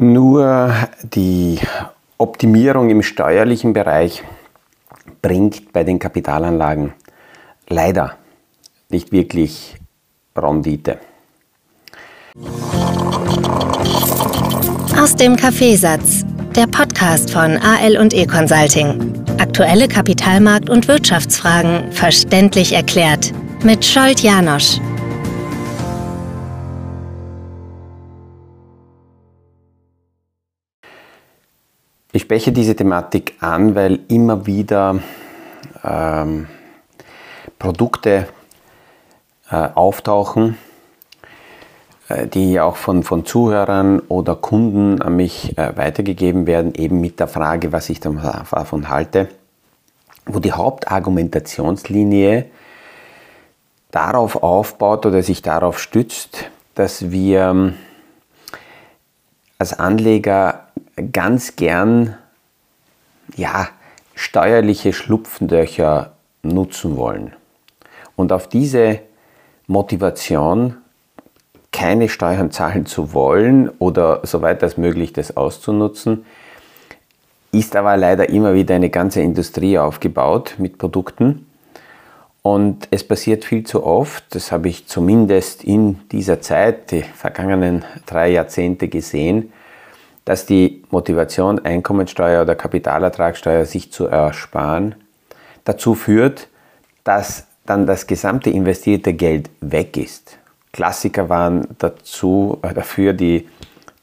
Nur die Optimierung im steuerlichen Bereich bringt bei den Kapitalanlagen leider nicht wirklich Rendite. Aus dem Kaffeesatz, der Podcast von AL und E Consulting. Aktuelle Kapitalmarkt- und Wirtschaftsfragen verständlich erklärt mit Scholt Janosch. Ich spreche diese Thematik an, weil immer wieder ähm, Produkte äh, auftauchen, äh, die auch von, von Zuhörern oder Kunden an mich äh, weitergegeben werden, eben mit der Frage, was ich davon halte, wo die Hauptargumentationslinie darauf aufbaut oder sich darauf stützt, dass wir ähm, als Anleger ganz gern ja, steuerliche Schlupflöcher nutzen wollen. Und auf diese Motivation, keine Steuern zahlen zu wollen oder soweit als möglich das auszunutzen, ist aber leider immer wieder eine ganze Industrie aufgebaut mit Produkten. Und es passiert viel zu oft, das habe ich zumindest in dieser Zeit, die vergangenen drei Jahrzehnte gesehen, dass die Motivation, Einkommensteuer oder Kapitalertragssteuer sich zu ersparen, dazu führt, dass dann das gesamte investierte Geld weg ist. Klassiker waren dazu, äh, dafür die,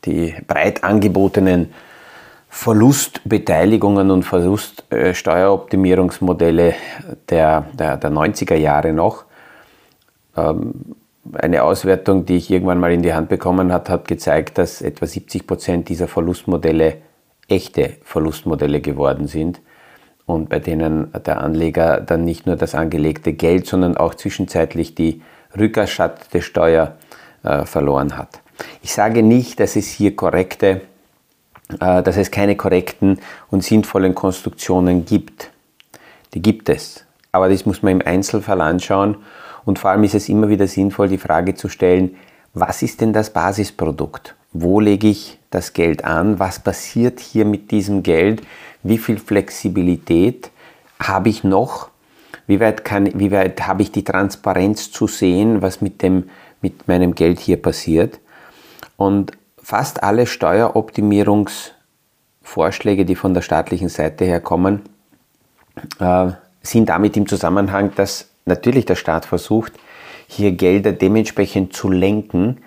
die breit angebotenen Verlustbeteiligungen und Verluststeueroptimierungsmodelle der, der, der 90er Jahre noch. Ähm, eine Auswertung, die ich irgendwann mal in die Hand bekommen habe, hat gezeigt, dass etwa 70 Prozent dieser Verlustmodelle echte Verlustmodelle geworden sind und bei denen der Anleger dann nicht nur das angelegte Geld, sondern auch zwischenzeitlich die rückerstattete Steuer äh, verloren hat. Ich sage nicht, dass es hier korrekte, dass es keine korrekten und sinnvollen Konstruktionen gibt. Die gibt es. Aber das muss man im Einzelfall anschauen und vor allem ist es immer wieder sinnvoll, die Frage zu stellen, was ist denn das Basisprodukt? Wo lege ich das Geld an? Was passiert hier mit diesem Geld? Wie viel Flexibilität habe ich noch? Wie weit, kann, wie weit habe ich die Transparenz zu sehen, was mit, dem, mit meinem Geld hier passiert? Und fast alle Steueroptimierungsvorschläge, die von der staatlichen Seite her kommen, äh, sind damit im Zusammenhang, dass natürlich der Staat versucht, hier Gelder dementsprechend zu lenken,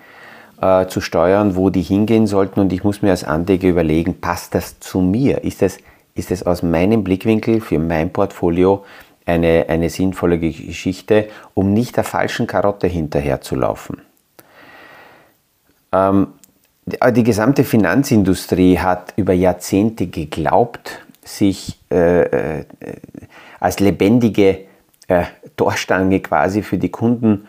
äh, zu steuern, wo die hingehen sollten. Und ich muss mir als Anleger überlegen, passt das zu mir? Ist das, ist das aus meinem Blickwinkel für mein Portfolio eine, eine sinnvolle Geschichte, um nicht der falschen Karotte hinterherzulaufen? Ähm, die gesamte Finanzindustrie hat über Jahrzehnte geglaubt, sich äh, äh, als lebendige äh, Torstange quasi für die Kunden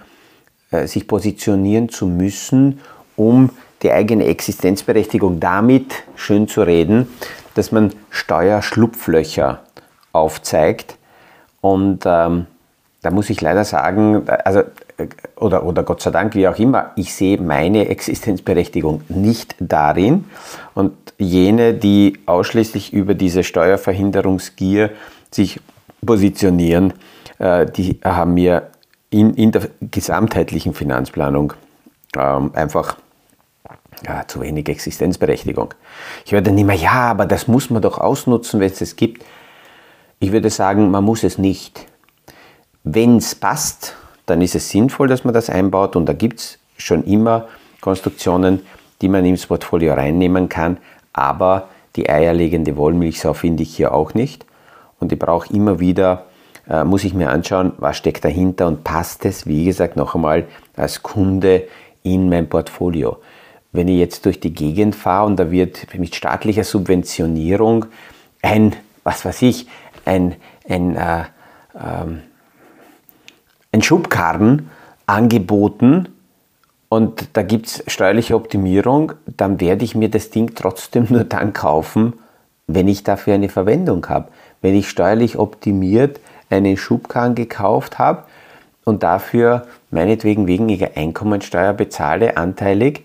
äh, sich positionieren zu müssen, um die eigene Existenzberechtigung damit schön zu reden, dass man Steuerschlupflöcher aufzeigt. Und ähm, da muss ich leider sagen, also, oder, oder Gott sei Dank, wie auch immer, ich sehe meine Existenzberechtigung nicht darin. Und jene, die ausschließlich über diese Steuerverhinderungsgier sich positionieren, äh, die haben mir in, in der gesamtheitlichen Finanzplanung ähm, einfach ja, zu wenig Existenzberechtigung. Ich würde nicht mehr, ja, aber das muss man doch ausnutzen, wenn es es gibt. Ich würde sagen, man muss es nicht. Wenn es passt, dann ist es sinnvoll, dass man das einbaut und da gibt es schon immer Konstruktionen, die man ins Portfolio reinnehmen kann, aber die eierlegende Wollmilchsau finde ich hier auch nicht und ich brauche immer wieder äh, muss ich mir anschauen, was steckt dahinter und passt es, wie gesagt, noch einmal als Kunde in mein Portfolio. Wenn ich jetzt durch die Gegend fahre und da wird mit staatlicher Subventionierung ein, was weiß ich, ein, ein, äh, ähm, ein Schubkarren angeboten und da gibt es steuerliche Optimierung, dann werde ich mir das Ding trotzdem nur dann kaufen, wenn ich dafür eine Verwendung habe. Wenn ich steuerlich optimiert einen Schubkarren gekauft habe und dafür meinetwegen weniger Einkommensteuer bezahle, anteilig,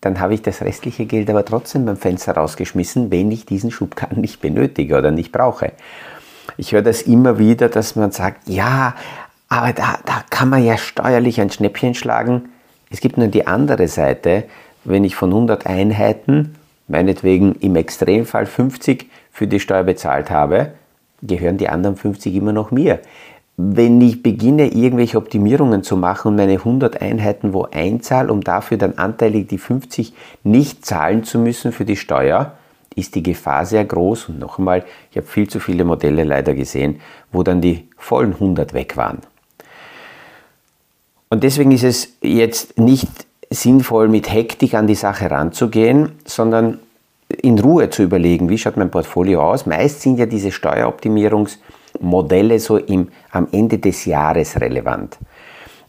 dann habe ich das restliche Geld aber trotzdem beim Fenster rausgeschmissen, wenn ich diesen Schubkarren nicht benötige oder nicht brauche. Ich höre das immer wieder, dass man sagt, ja, aber da, da kann man ja steuerlich ein Schnäppchen schlagen. Es gibt nur die andere Seite, wenn ich von 100 Einheiten, meinetwegen im Extremfall 50 für die Steuer bezahlt habe, gehören die anderen 50 immer noch mir. Wenn ich beginne, irgendwelche Optimierungen zu machen und meine 100 Einheiten wo einzahle, um dafür dann anteilig die 50 nicht zahlen zu müssen für die Steuer, ist die Gefahr sehr groß. Und noch einmal, ich habe viel zu viele Modelle leider gesehen, wo dann die vollen 100 weg waren. Und deswegen ist es jetzt nicht sinnvoll, mit Hektik an die Sache ranzugehen, sondern in Ruhe zu überlegen, wie schaut mein Portfolio aus. Meist sind ja diese Steueroptimierungsmodelle so im, am Ende des Jahres relevant.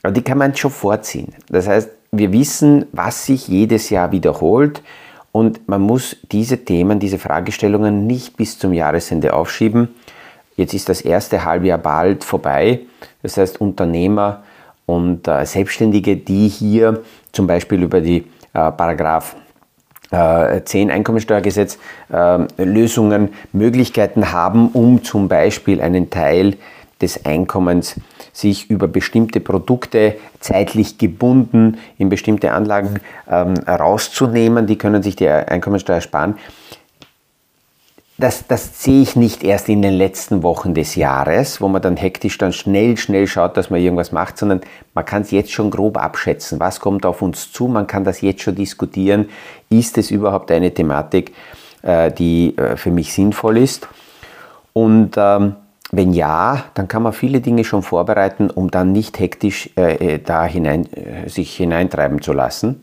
Aber die kann man schon vorziehen. Das heißt, wir wissen, was sich jedes Jahr wiederholt und man muss diese Themen, diese Fragestellungen nicht bis zum Jahresende aufschieben. Jetzt ist das erste Halbjahr bald vorbei. Das heißt, Unternehmer und äh, Selbstständige, die hier zum Beispiel über die äh, Paragraph 10 äh, Einkommensteuergesetz äh, Lösungen, Möglichkeiten haben, um zum Beispiel einen Teil des Einkommens sich über bestimmte Produkte zeitlich gebunden in bestimmte Anlagen ähm, rauszunehmen. Die können sich die Einkommensteuer sparen das, das sehe ich nicht erst in den letzten Wochen des Jahres, wo man dann hektisch dann schnell, schnell schaut, dass man irgendwas macht, sondern man kann es jetzt schon grob abschätzen. Was kommt auf uns zu? Man kann das jetzt schon diskutieren. Ist es überhaupt eine Thematik, äh, die äh, für mich sinnvoll ist? Und ähm, wenn ja, dann kann man viele Dinge schon vorbereiten, um dann nicht hektisch äh, da hinein, sich hineintreiben zu lassen.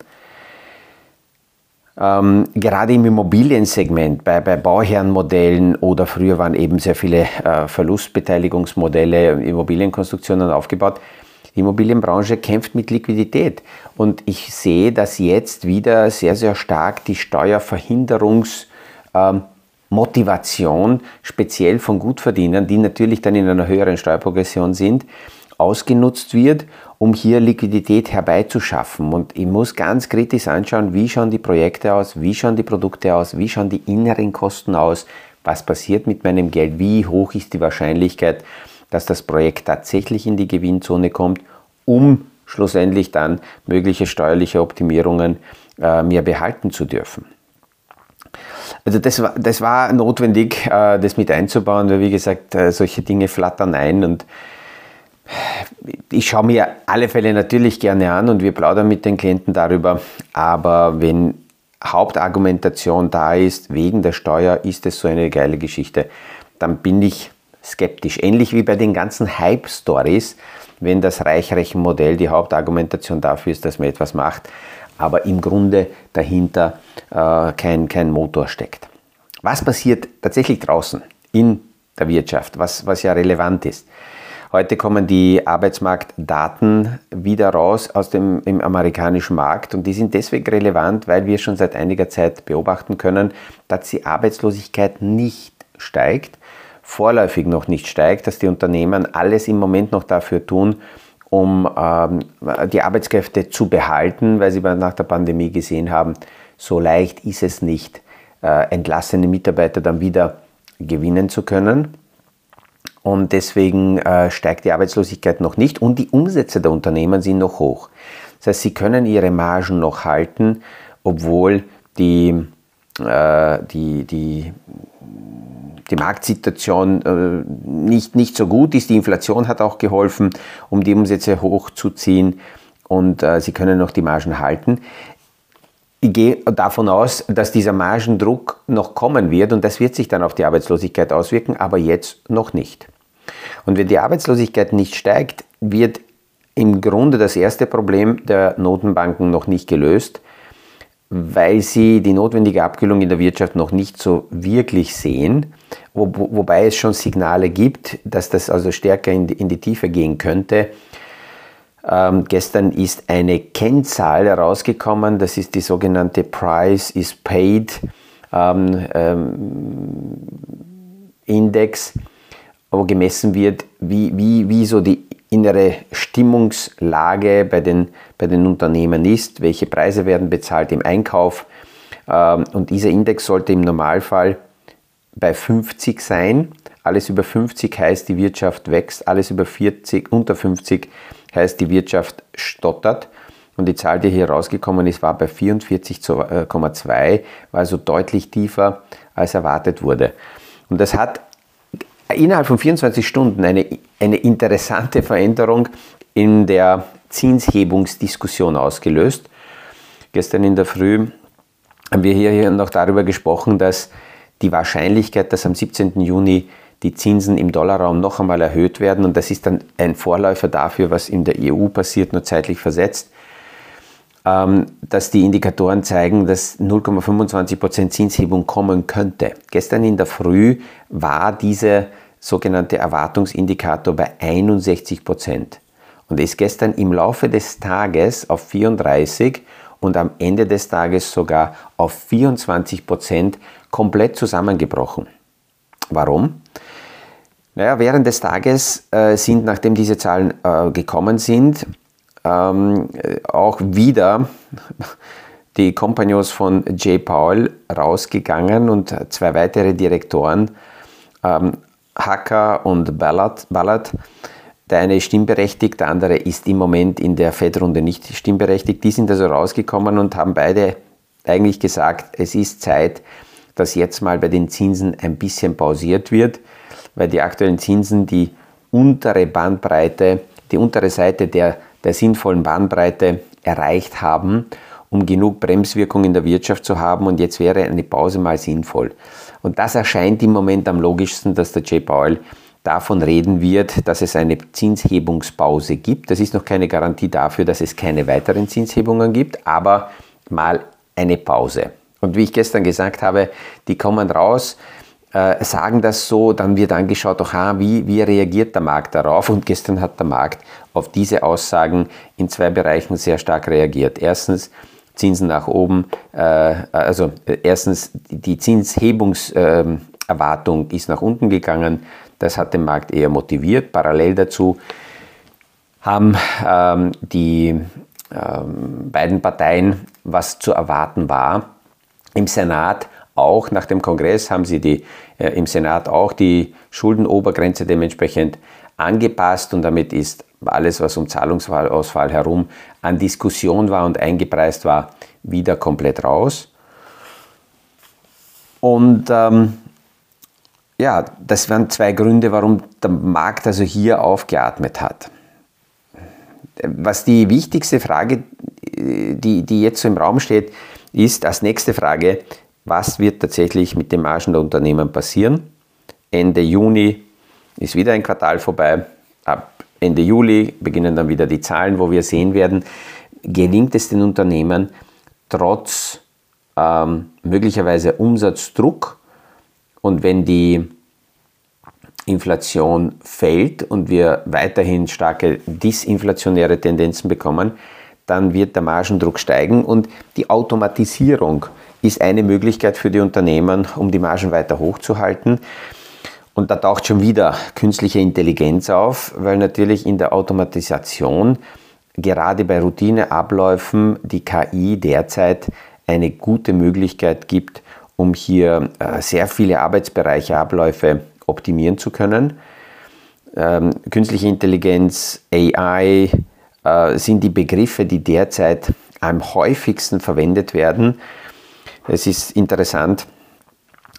Ähm, gerade im Immobiliensegment, bei, bei Bauherrenmodellen oder früher waren eben sehr viele äh, Verlustbeteiligungsmodelle, Immobilienkonstruktionen aufgebaut. Die Immobilienbranche kämpft mit Liquidität und ich sehe, dass jetzt wieder sehr, sehr stark die Steuerverhinderungsmotivation, ähm, speziell von Gutverdienern, die natürlich dann in einer höheren Steuerprogression sind, ausgenutzt wird, um hier Liquidität herbeizuschaffen. Und ich muss ganz kritisch anschauen, wie schauen die Projekte aus, wie schauen die Produkte aus, wie schauen die inneren Kosten aus, was passiert mit meinem Geld, wie hoch ist die Wahrscheinlichkeit, dass das Projekt tatsächlich in die Gewinnzone kommt, um schlussendlich dann mögliche steuerliche Optimierungen äh, mir behalten zu dürfen. Also das war, das war notwendig, äh, das mit einzubauen, weil wie gesagt, äh, solche Dinge flattern ein und ich schaue mir alle Fälle natürlich gerne an und wir plaudern mit den Klienten darüber, aber wenn Hauptargumentation da ist, wegen der Steuer ist es so eine geile Geschichte, dann bin ich skeptisch. Ähnlich wie bei den ganzen Hype-Stories, wenn das Reichrechenmodell die Hauptargumentation dafür ist, dass man etwas macht, aber im Grunde dahinter äh, kein, kein Motor steckt. Was passiert tatsächlich draußen in der Wirtschaft, was, was ja relevant ist? Heute kommen die Arbeitsmarktdaten wieder raus aus dem im amerikanischen Markt und die sind deswegen relevant, weil wir schon seit einiger Zeit beobachten können, dass die Arbeitslosigkeit nicht steigt, vorläufig noch nicht steigt, dass die Unternehmen alles im Moment noch dafür tun, um ähm, die Arbeitskräfte zu behalten, weil sie nach der Pandemie gesehen haben, so leicht ist es nicht, äh, entlassene Mitarbeiter dann wieder gewinnen zu können. Und deswegen äh, steigt die Arbeitslosigkeit noch nicht und die Umsätze der Unternehmen sind noch hoch. Das heißt, sie können ihre Margen noch halten, obwohl die, äh, die, die, die Marktsituation äh, nicht, nicht so gut ist. Die Inflation hat auch geholfen, um die Umsätze hochzuziehen und äh, sie können noch die Margen halten. Ich gehe davon aus, dass dieser Margendruck noch kommen wird und das wird sich dann auf die Arbeitslosigkeit auswirken, aber jetzt noch nicht. Und wenn die Arbeitslosigkeit nicht steigt, wird im Grunde das erste Problem der Notenbanken noch nicht gelöst, weil sie die notwendige Abkühlung in der Wirtschaft noch nicht so wirklich sehen, wo, wobei es schon Signale gibt, dass das also stärker in die, in die Tiefe gehen könnte. Ähm, gestern ist eine Kennzahl herausgekommen, das ist die sogenannte Price is Paid ähm, ähm, Index wo gemessen wird, wie, wie, wie so die innere Stimmungslage bei den, bei den Unternehmen ist, welche Preise werden bezahlt im Einkauf. Ähm, und dieser Index sollte im Normalfall bei 50 sein. Alles über 50 heißt, die Wirtschaft wächst, alles über 40, unter 50 heißt, die Wirtschaft stottert. Und die Zahl, die hier rausgekommen ist, war bei 44,2, war also deutlich tiefer als erwartet wurde. Und das hat innerhalb von 24 Stunden eine, eine interessante Veränderung in der Zinshebungsdiskussion ausgelöst. Gestern in der Früh haben wir hier noch darüber gesprochen, dass die Wahrscheinlichkeit, dass am 17. Juni die Zinsen im Dollarraum noch einmal erhöht werden, und das ist dann ein Vorläufer dafür, was in der EU passiert, nur zeitlich versetzt, dass die Indikatoren zeigen, dass 0,25% Zinshebung kommen könnte. Gestern in der Früh war dieser sogenannte Erwartungsindikator bei 61% und ist gestern im Laufe des Tages auf 34 und am Ende des Tages sogar auf 24% komplett zusammengebrochen. Warum? Naja, während des Tages äh, sind, nachdem diese Zahlen äh, gekommen sind, ähm, auch wieder die Kompagnons von Jay Powell rausgegangen und zwei weitere Direktoren, ähm, Hacker und Ballard, Ballard. Der eine ist stimmberechtigt, der andere ist im Moment in der Fed-Runde nicht stimmberechtigt. Die sind also rausgekommen und haben beide eigentlich gesagt, es ist Zeit, dass jetzt mal bei den Zinsen ein bisschen pausiert wird, weil die aktuellen Zinsen die untere Bandbreite, die untere Seite der der sinnvollen Bandbreite erreicht haben, um genug Bremswirkung in der Wirtschaft zu haben und jetzt wäre eine Pause mal sinnvoll. Und das erscheint im Moment am logischsten, dass der Jay Powell davon reden wird, dass es eine Zinshebungspause gibt. Das ist noch keine Garantie dafür, dass es keine weiteren Zinshebungen gibt, aber mal eine Pause. Und wie ich gestern gesagt habe, die kommen raus, äh, sagen das so, dann wird angeschaut, aha, wie, wie reagiert der Markt darauf? Und gestern hat der Markt auf diese Aussagen in zwei Bereichen sehr stark reagiert. Erstens, Zinsen nach oben, äh, also äh, erstens die Zinshebungserwartung ist nach unten gegangen. Das hat den Markt eher motiviert. Parallel dazu haben ähm, die ähm, beiden Parteien, was zu erwarten war, im Senat auch nach dem Kongress haben sie die, äh, im Senat auch die Schuldenobergrenze dementsprechend angepasst und damit ist alles, was um Zahlungsausfall herum an Diskussion war und eingepreist war, wieder komplett raus. Und ähm, ja, das waren zwei Gründe, warum der Markt also hier aufgeatmet hat. Was die wichtigste Frage, die, die jetzt so im Raum steht, ist als nächste Frage, was wird tatsächlich mit den Margen der Unternehmen passieren? Ende Juni ist wieder ein Quartal vorbei. Ab Ende Juli beginnen dann wieder die Zahlen, wo wir sehen werden, gelingt es den Unternehmen trotz ähm, möglicherweise Umsatzdruck und wenn die Inflation fällt und wir weiterhin starke disinflationäre Tendenzen bekommen, dann wird der Margendruck steigen und die Automatisierung ist eine Möglichkeit für die Unternehmen, um die Margen weiter hochzuhalten. Und da taucht schon wieder künstliche Intelligenz auf, weil natürlich in der Automatisation gerade bei Routineabläufen die KI derzeit eine gute Möglichkeit gibt, um hier äh, sehr viele Arbeitsbereiche, Abläufe optimieren zu können. Ähm, künstliche Intelligenz, AI sind die Begriffe, die derzeit am häufigsten verwendet werden. Es ist interessant,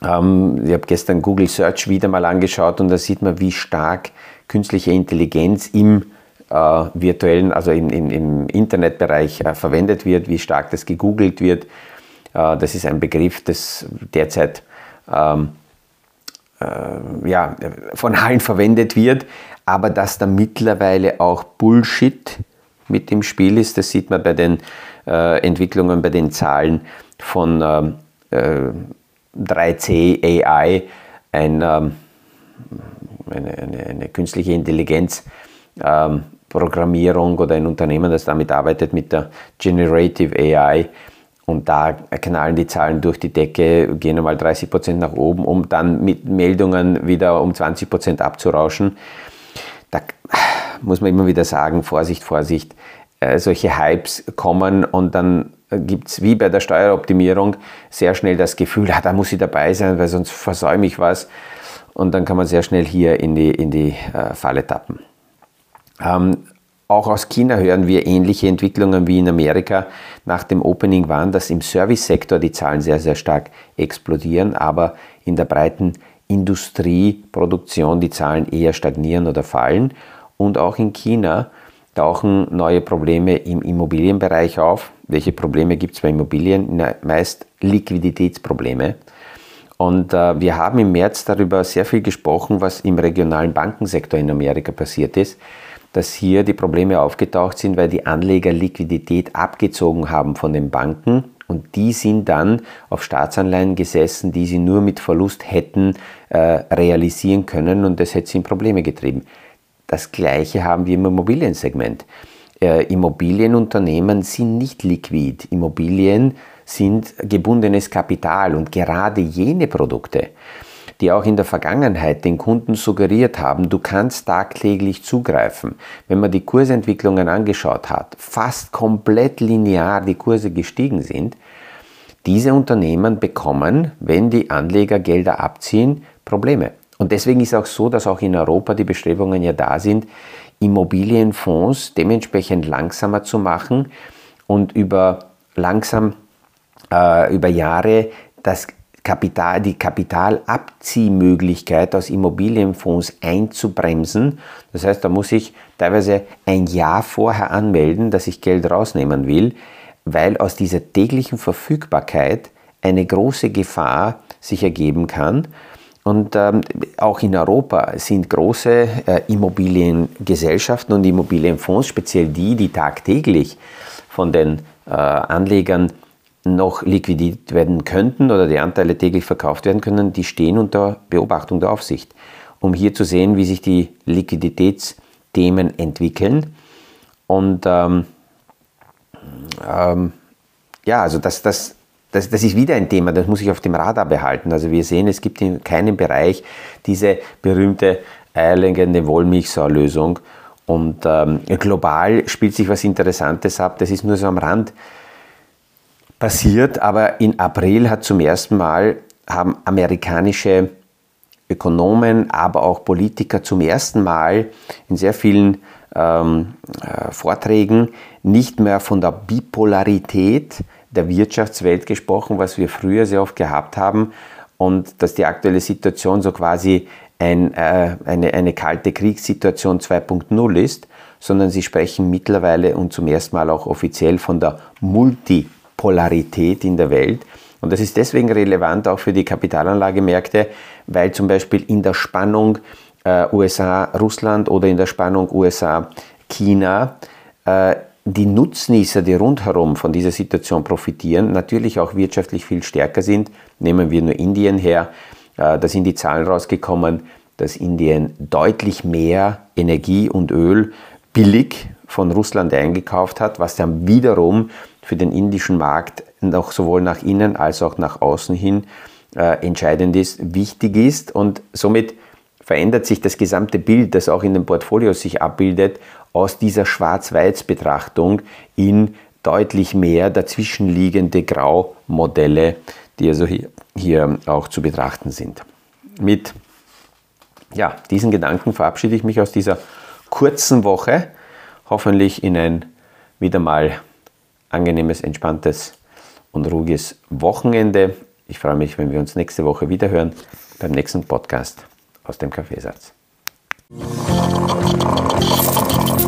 ähm, ich habe gestern Google Search wieder mal angeschaut und da sieht man, wie stark künstliche Intelligenz im äh, virtuellen, also im, im, im Internetbereich äh, verwendet wird, wie stark das gegoogelt wird. Äh, das ist ein Begriff, das derzeit ähm, äh, ja, von allen verwendet wird, aber dass da mittlerweile auch Bullshit mit im Spiel ist, das sieht man bei den äh, Entwicklungen, bei den Zahlen von äh, 3C AI, ein, ähm, eine, eine, eine, künstliche Intelligenz. Ähm, Programmierung oder ein Unternehmen, das damit arbeitet mit der Generative AI und da knallen die Zahlen durch die Decke, gehen einmal 30 Prozent nach oben, um dann mit Meldungen wieder um 20 Prozent abzurauschen. Da, muss man immer wieder sagen, Vorsicht, Vorsicht, äh, solche Hypes kommen und dann gibt es wie bei der Steueroptimierung sehr schnell das Gefühl, ah, da muss ich dabei sein, weil sonst versäume ich was. Und dann kann man sehr schnell hier in die, in die äh, Falle tappen. Ähm, auch aus China hören wir ähnliche Entwicklungen wie in Amerika. Nach dem Opening waren, dass im Service-Sektor die Zahlen sehr, sehr stark explodieren, aber in der breiten Industrieproduktion die Zahlen eher stagnieren oder fallen. Und auch in China tauchen neue Probleme im Immobilienbereich auf. Welche Probleme gibt es bei Immobilien? Na, meist Liquiditätsprobleme. Und äh, wir haben im März darüber sehr viel gesprochen, was im regionalen Bankensektor in Amerika passiert ist dass hier die Probleme aufgetaucht sind, weil die Anleger Liquidität abgezogen haben von den Banken und die sind dann auf Staatsanleihen gesessen, die sie nur mit Verlust hätten äh, realisieren können und das hätte sie in Probleme getrieben. Das gleiche haben wir im Immobiliensegment. Äh, Immobilienunternehmen sind nicht liquid. Immobilien sind gebundenes Kapital und gerade jene Produkte, die auch in der Vergangenheit den Kunden suggeriert haben, du kannst tagtäglich zugreifen. Wenn man die Kursentwicklungen angeschaut hat, fast komplett linear die Kurse gestiegen sind, diese Unternehmen bekommen, wenn die Anleger Gelder abziehen, Probleme. Und deswegen ist auch so, dass auch in Europa die Bestrebungen ja da sind, Immobilienfonds dementsprechend langsamer zu machen und über langsam äh, über Jahre das Kapital, die Kapitalabziehmöglichkeit aus Immobilienfonds einzubremsen. Das heißt, da muss ich teilweise ein Jahr vorher anmelden, dass ich Geld rausnehmen will, weil aus dieser täglichen Verfügbarkeit eine große Gefahr sich ergeben kann. Und ähm, auch in Europa sind große äh, Immobiliengesellschaften und Immobilienfonds, speziell die, die tagtäglich von den äh, Anlegern noch liquidiert werden könnten oder die Anteile täglich verkauft werden können, die stehen unter Beobachtung der Aufsicht, um hier zu sehen, wie sich die Liquiditätsthemen entwickeln. Und ähm, ähm, ja, also das, das, das, das ist wieder ein Thema, das muss ich auf dem Radar behalten. Also wir sehen, es gibt in keinem Bereich diese berühmte eierlegende Wollmilchsau-Lösung. Und ähm, global spielt sich was Interessantes ab, das ist nur so am Rand passiert, aber in April hat zum ersten Mal haben amerikanische Ökonomen, aber auch Politiker zum ersten Mal in sehr vielen ähm, äh, Vorträgen nicht mehr von der Bipolarität der Wirtschaftswelt gesprochen, was wir früher sehr oft gehabt haben, und dass die aktuelle Situation so quasi ein, äh, eine, eine kalte Kriegssituation 2.0 ist, sondern sie sprechen mittlerweile und zum ersten Mal auch offiziell von der Multi- Polarität in der Welt. Und das ist deswegen relevant auch für die Kapitalanlagemärkte, weil zum Beispiel in der Spannung äh, USA-Russland oder in der Spannung USA-China äh, die Nutznießer, die rundherum von dieser Situation profitieren, natürlich auch wirtschaftlich viel stärker sind. Nehmen wir nur Indien her, äh, da sind die Zahlen rausgekommen, dass Indien deutlich mehr Energie und Öl billig von Russland eingekauft hat, was dann wiederum für den indischen Markt noch sowohl nach innen als auch nach außen hin äh, entscheidend ist, wichtig ist und somit verändert sich das gesamte Bild, das auch in den Portfolios sich abbildet, aus dieser Schwarz-Weiß-Betrachtung in deutlich mehr dazwischenliegende Graumodelle, die also hier, hier auch zu betrachten sind. Mit ja, diesen Gedanken verabschiede ich mich aus dieser kurzen Woche, hoffentlich in ein wieder mal angenehmes, entspanntes und ruhiges Wochenende. Ich freue mich, wenn wir uns nächste Woche wiederhören beim nächsten Podcast aus dem Kaffeesatz.